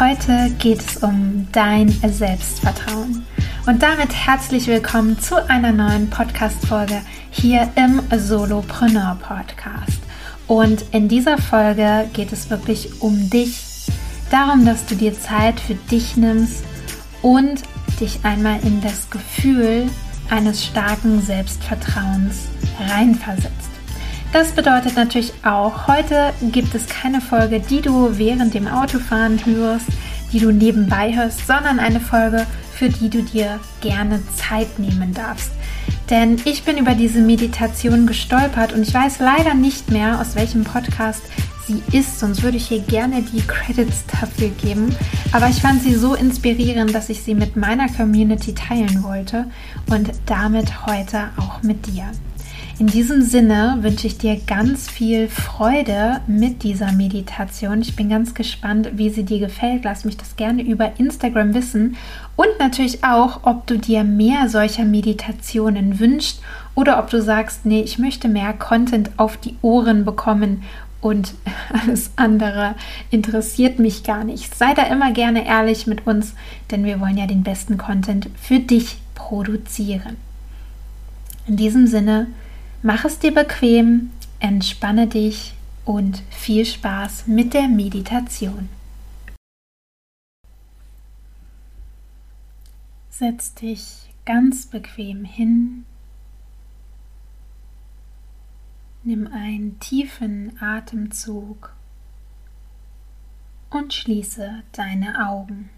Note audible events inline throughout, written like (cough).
Heute geht es um dein Selbstvertrauen. Und damit herzlich willkommen zu einer neuen Podcast-Folge hier im Solopreneur Podcast. Und in dieser Folge geht es wirklich um dich, darum, dass du dir Zeit für dich nimmst und dich einmal in das Gefühl eines starken Selbstvertrauens reinversetzt. Das bedeutet natürlich auch, heute gibt es keine Folge, die du während dem Autofahren hörst, die du nebenbei hörst, sondern eine Folge, für die du dir gerne Zeit nehmen darfst. Denn ich bin über diese Meditation gestolpert und ich weiß leider nicht mehr, aus welchem Podcast sie ist, sonst würde ich hier gerne die Credits dafür geben. Aber ich fand sie so inspirierend, dass ich sie mit meiner Community teilen wollte und damit heute auch mit dir. In diesem Sinne wünsche ich dir ganz viel Freude mit dieser Meditation. Ich bin ganz gespannt, wie sie dir gefällt. Lass mich das gerne über Instagram wissen. Und natürlich auch, ob du dir mehr solcher Meditationen wünschst oder ob du sagst, nee, ich möchte mehr Content auf die Ohren bekommen und (laughs) alles andere interessiert mich gar nicht. Sei da immer gerne ehrlich mit uns, denn wir wollen ja den besten Content für dich produzieren. In diesem Sinne, Mach es dir bequem, entspanne dich und viel Spaß mit der Meditation. Setz dich ganz bequem hin. Nimm einen tiefen Atemzug und schließe deine Augen.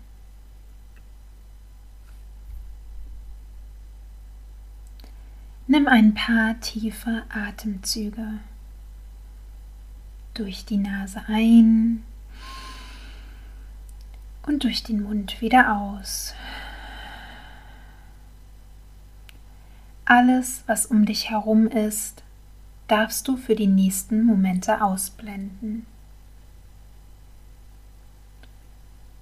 Nimm ein paar tiefe Atemzüge durch die Nase ein und durch den Mund wieder aus. Alles, was um dich herum ist, darfst du für die nächsten Momente ausblenden.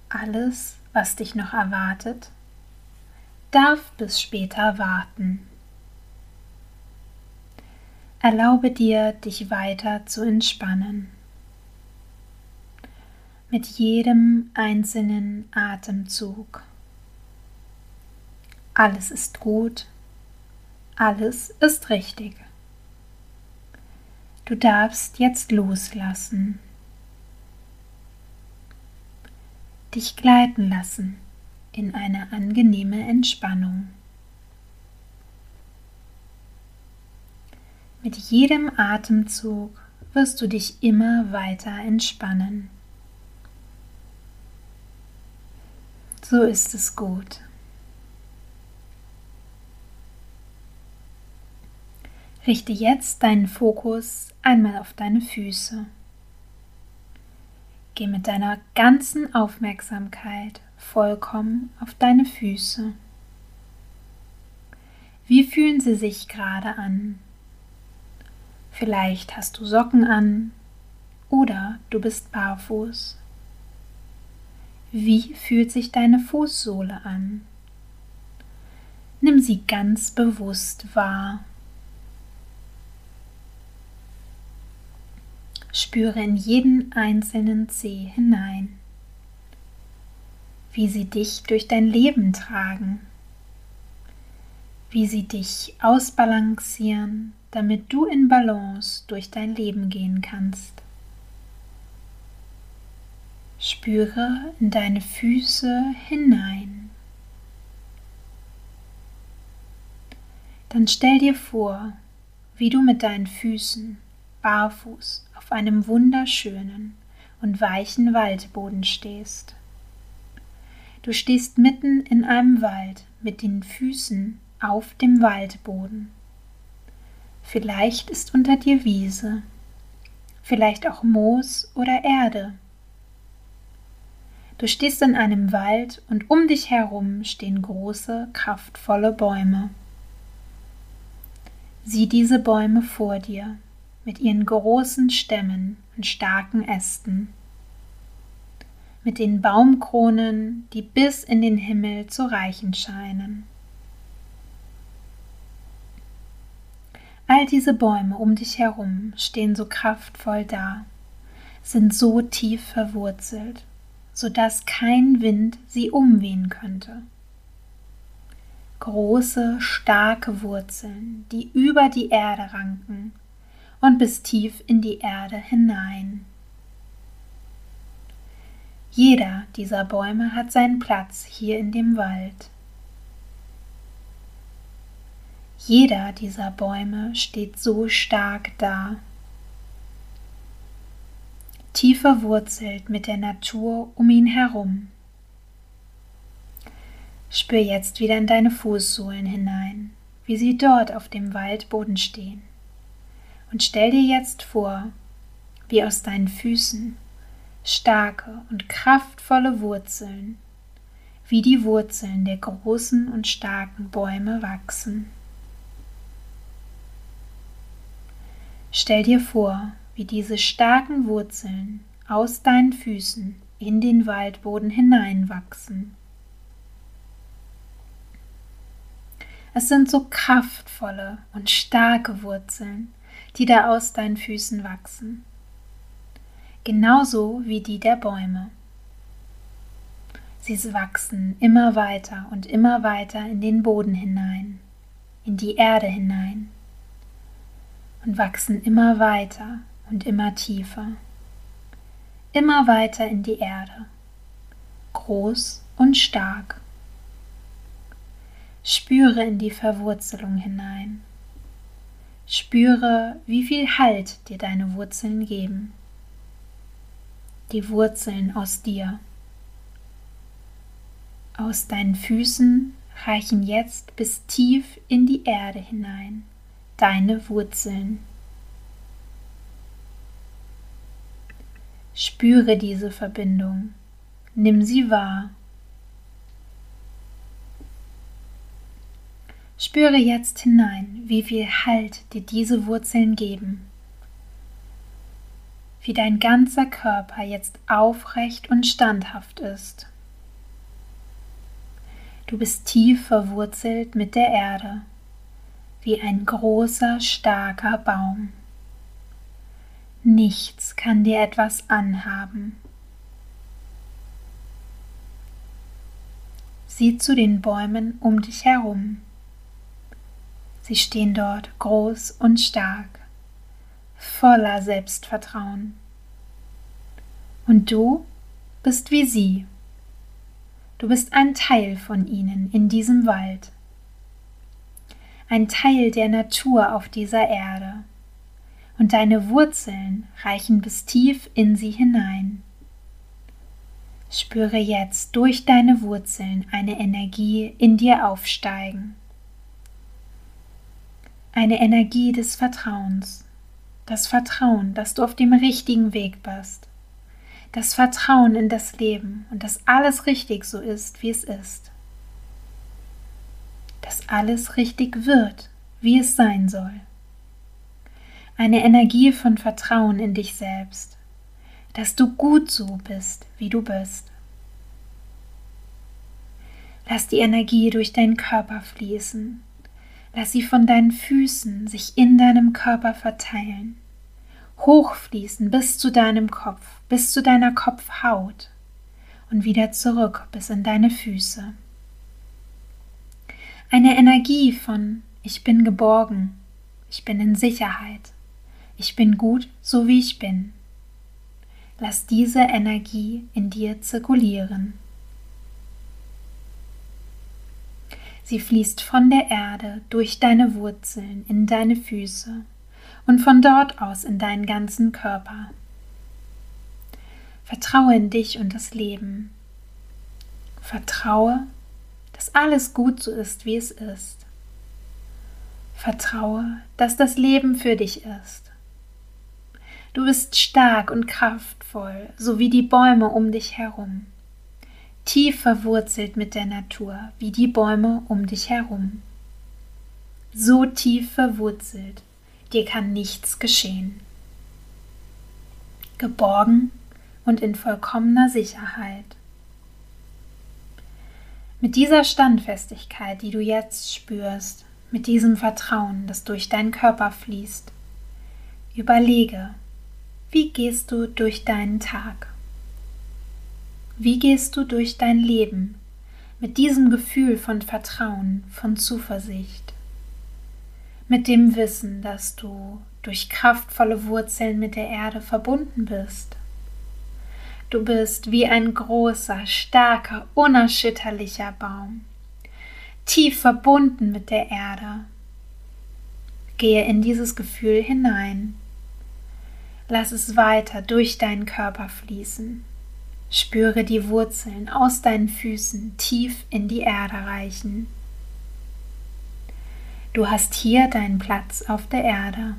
Alles, was dich noch erwartet, darf bis später warten. Erlaube dir, dich weiter zu entspannen. Mit jedem einzelnen Atemzug. Alles ist gut, alles ist richtig. Du darfst jetzt loslassen. Dich gleiten lassen in eine angenehme Entspannung. Mit jedem Atemzug wirst du dich immer weiter entspannen. So ist es gut. Richte jetzt deinen Fokus einmal auf deine Füße. Geh mit deiner ganzen Aufmerksamkeit vollkommen auf deine Füße. Wie fühlen sie sich gerade an? Vielleicht hast du Socken an oder du bist barfuß. Wie fühlt sich deine Fußsohle an? Nimm sie ganz bewusst wahr. Spüre in jeden einzelnen Zeh hinein, wie sie dich durch dein Leben tragen, wie sie dich ausbalancieren damit du in Balance durch dein Leben gehen kannst. Spüre in deine Füße hinein. Dann stell dir vor, wie du mit deinen Füßen barfuß auf einem wunderschönen und weichen Waldboden stehst. Du stehst mitten in einem Wald mit den Füßen auf dem Waldboden. Vielleicht ist unter dir Wiese, vielleicht auch Moos oder Erde. Du stehst in einem Wald und um dich herum stehen große, kraftvolle Bäume. Sieh diese Bäume vor dir mit ihren großen Stämmen und starken Ästen, mit den Baumkronen, die bis in den Himmel zu reichen scheinen. All diese Bäume um dich herum stehen so kraftvoll da, sind so tief verwurzelt, sodass kein Wind sie umwehen könnte. Große, starke Wurzeln, die über die Erde ranken und bis tief in die Erde hinein. Jeder dieser Bäume hat seinen Platz hier in dem Wald. Jeder dieser Bäume steht so stark da, tief verwurzelt mit der Natur um ihn herum. Spür jetzt wieder in deine Fußsohlen hinein, wie sie dort auf dem Waldboden stehen. Und stell dir jetzt vor, wie aus deinen Füßen starke und kraftvolle Wurzeln, wie die Wurzeln der großen und starken Bäume wachsen. Stell dir vor, wie diese starken Wurzeln aus deinen Füßen in den Waldboden hineinwachsen. Es sind so kraftvolle und starke Wurzeln, die da aus deinen Füßen wachsen genauso wie die der Bäume. Sie wachsen immer weiter und immer weiter in den Boden hinein, in die Erde hinein und wachsen immer weiter und immer tiefer, immer weiter in die Erde, groß und stark. Spüre in die Verwurzelung hinein. Spüre, wie viel Halt dir deine Wurzeln geben die Wurzeln aus dir. Aus deinen Füßen reichen jetzt bis tief in die Erde hinein deine Wurzeln. Spüre diese Verbindung, nimm sie wahr. Spüre jetzt hinein, wie viel Halt dir diese Wurzeln geben wie dein ganzer Körper jetzt aufrecht und standhaft ist. Du bist tief verwurzelt mit der Erde, wie ein großer, starker Baum. Nichts kann dir etwas anhaben. Sieh zu den Bäumen um dich herum. Sie stehen dort groß und stark voller Selbstvertrauen. Und du bist wie sie. Du bist ein Teil von ihnen in diesem Wald, ein Teil der Natur auf dieser Erde, und deine Wurzeln reichen bis tief in sie hinein. Spüre jetzt durch deine Wurzeln eine Energie in dir aufsteigen. Eine Energie des Vertrauens das Vertrauen, dass du auf dem richtigen Weg bist, das Vertrauen in das Leben und dass alles richtig so ist, wie es ist, dass alles richtig wird, wie es sein soll. Eine Energie von Vertrauen in dich selbst, dass du gut so bist, wie du bist. Lass die Energie durch deinen Körper fließen. Lass sie von deinen Füßen sich in deinem Körper verteilen hochfließen bis zu deinem Kopf, bis zu deiner Kopfhaut und wieder zurück bis in deine Füße. Eine Energie von ich bin geborgen, ich bin in Sicherheit, ich bin gut, so wie ich bin. Lass diese Energie in dir zirkulieren. Sie fließt von der Erde durch deine Wurzeln in deine Füße und von dort aus in deinen ganzen Körper. Vertraue in dich und das Leben. Vertraue, dass alles gut so ist, wie es ist. Vertraue, dass das Leben für dich ist. Du bist stark und kraftvoll, so wie die Bäume um dich herum. Tief verwurzelt mit der Natur, wie die Bäume um dich herum. So tief verwurzelt, dir kann nichts geschehen. Geborgen und in vollkommener Sicherheit. Mit dieser Standfestigkeit, die du jetzt spürst, mit diesem Vertrauen, das durch deinen Körper fließt, überlege, wie gehst du durch deinen Tag? Wie gehst du durch dein Leben mit diesem Gefühl von Vertrauen, von Zuversicht? Mit dem Wissen, dass du durch kraftvolle Wurzeln mit der Erde verbunden bist. Du bist wie ein großer, starker, unerschütterlicher Baum, tief verbunden mit der Erde. Gehe in dieses Gefühl hinein. Lass es weiter durch deinen Körper fließen. Spüre die Wurzeln aus deinen Füßen tief in die Erde reichen. Du hast hier deinen Platz auf der Erde.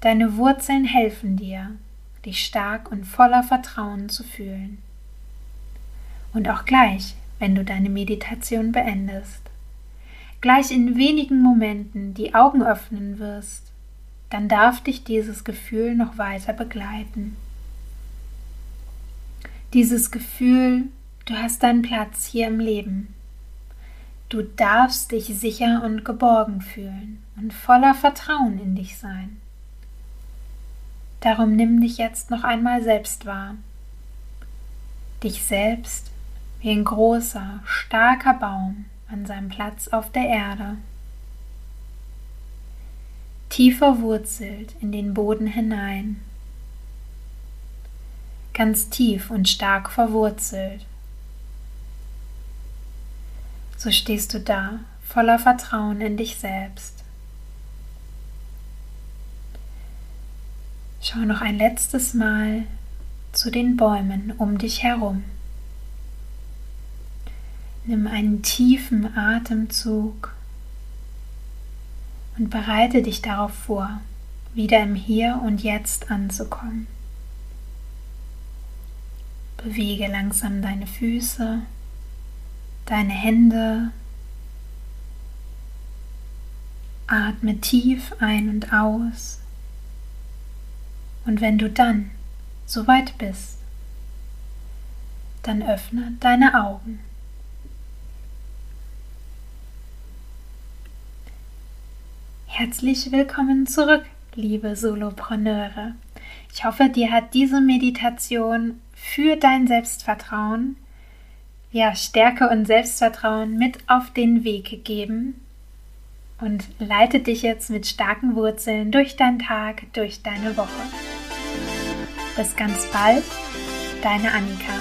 Deine Wurzeln helfen dir, dich stark und voller Vertrauen zu fühlen. Und auch gleich, wenn du deine Meditation beendest, gleich in wenigen Momenten die Augen öffnen wirst, dann darf dich dieses Gefühl noch weiter begleiten. Dieses Gefühl, du hast deinen Platz hier im Leben. Du darfst dich sicher und geborgen fühlen und voller Vertrauen in dich sein. Darum nimm dich jetzt noch einmal selbst wahr. Dich selbst wie ein großer, starker Baum an seinem Platz auf der Erde. Tief verwurzelt in den Boden hinein. Ganz tief und stark verwurzelt. So stehst du da voller Vertrauen in dich selbst. Schau noch ein letztes Mal zu den Bäumen um dich herum. Nimm einen tiefen Atemzug und bereite dich darauf vor, wieder im Hier und Jetzt anzukommen. Bewege langsam deine Füße, deine Hände. Atme tief ein und aus. Und wenn du dann soweit bist, dann öffne deine Augen. Herzlich willkommen zurück, liebe Solopreneure. Ich hoffe, dir hat diese Meditation für dein Selbstvertrauen, ja, Stärke und Selbstvertrauen mit auf den Weg gegeben und leitet dich jetzt mit starken Wurzeln durch deinen Tag, durch deine Woche. Bis ganz bald, deine Annika.